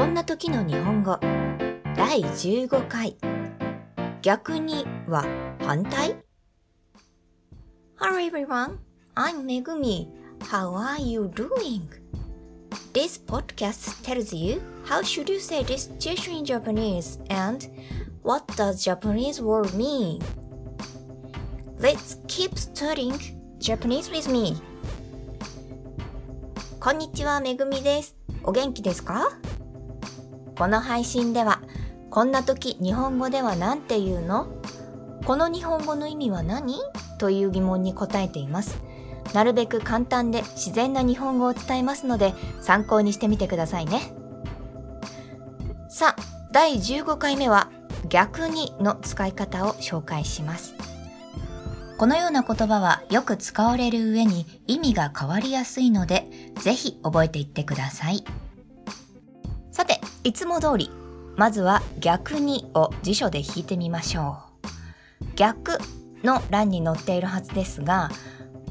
こんな時の日本語第15回逆には反対 Hello everyone, I'm Megumi. How are you doing? This podcast tells you how should you say this situation in Japanese and what does Japanese word mean. Let's keep studying Japanese with me. こんにちは、めぐみです。お元気ですかこの配信では、こんな時日本語では何て言うの？この日本語の意味は何？という疑問に答えています。なるべく簡単で自然な日本語を伝えますので参考にしてみてくださいね。さあ、第15回目は逆にの使い方を紹介します。このような言葉はよく使われる上に意味が変わりやすいので、ぜひ覚えていってください。いつも通り、まずは逆にを辞書で引いてみましょう。逆の欄に載っているはずですが、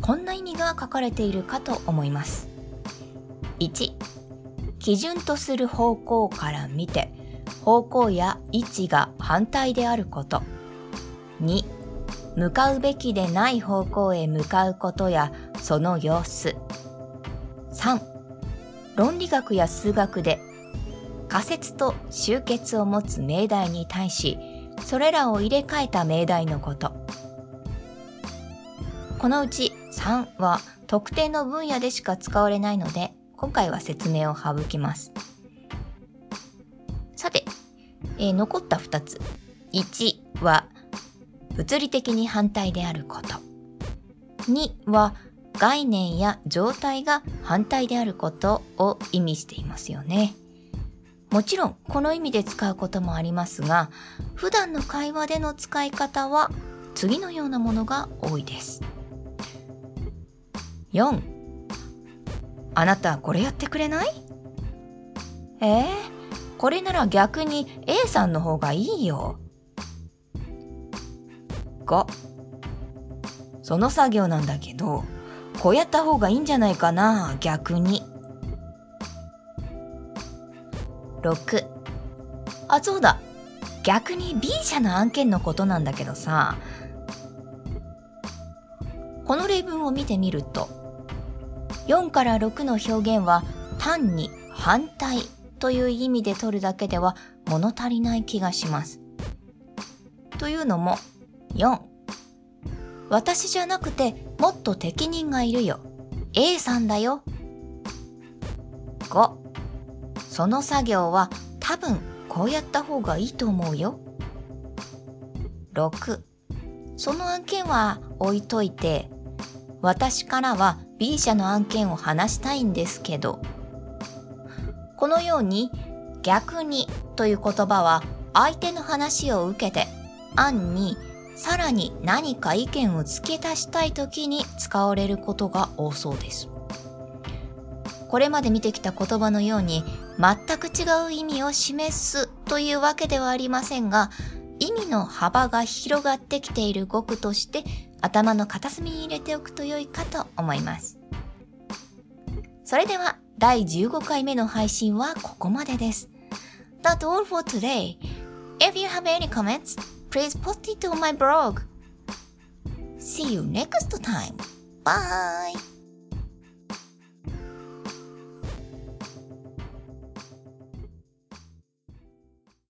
こんな意味が書かれているかと思います。1、基準とする方向から見て、方向や位置が反対であること。2、向かうべきでない方向へ向かうことやその様子。3. 論理学や数学で仮説と集結を持つ命題に対し、それらを入れ替えた命題のこと。このうち3は特定の分野でしか使われないので、今回は説明を省きます。さて、えー、残った2つ。1は物理的に反対であること。2は概念や状態が反対であることを意味していますよね。もちろんこの意味で使うこともありますが、普段の会話での使い方は次のようなものが多いです。4. あなたこれやってくれない？えー、これなら逆に A さんの方がいいよ。かその作業なんだけど、こうやった方がいいんじゃないかな、逆に。6あ、そうだ。逆に B 社の案件のことなんだけどさ、この例文を見てみると、4から6の表現は単に反対という意味で取るだけでは物足りない気がします。というのも、4私じゃなくてもっと適任がいるよ。A さんだよ。5その作業は多分こうやった方がいいと思うよ。6その案件は置いといて私からは B 社の案件を話したいんですけど。このように逆にという言葉は相手の話を受けて案にさらに何か意見を付け足したい時に使われることが多そうです。これまで見てきた言葉のように全く違う意味を示すというわけではありませんが、意味の幅が広がってきている語句として頭の片隅に入れておくと良いかと思います。それでは第15回目の配信はここまでです。That's all for today. If you have any comments, please post it on my blog. See you next time. Bye.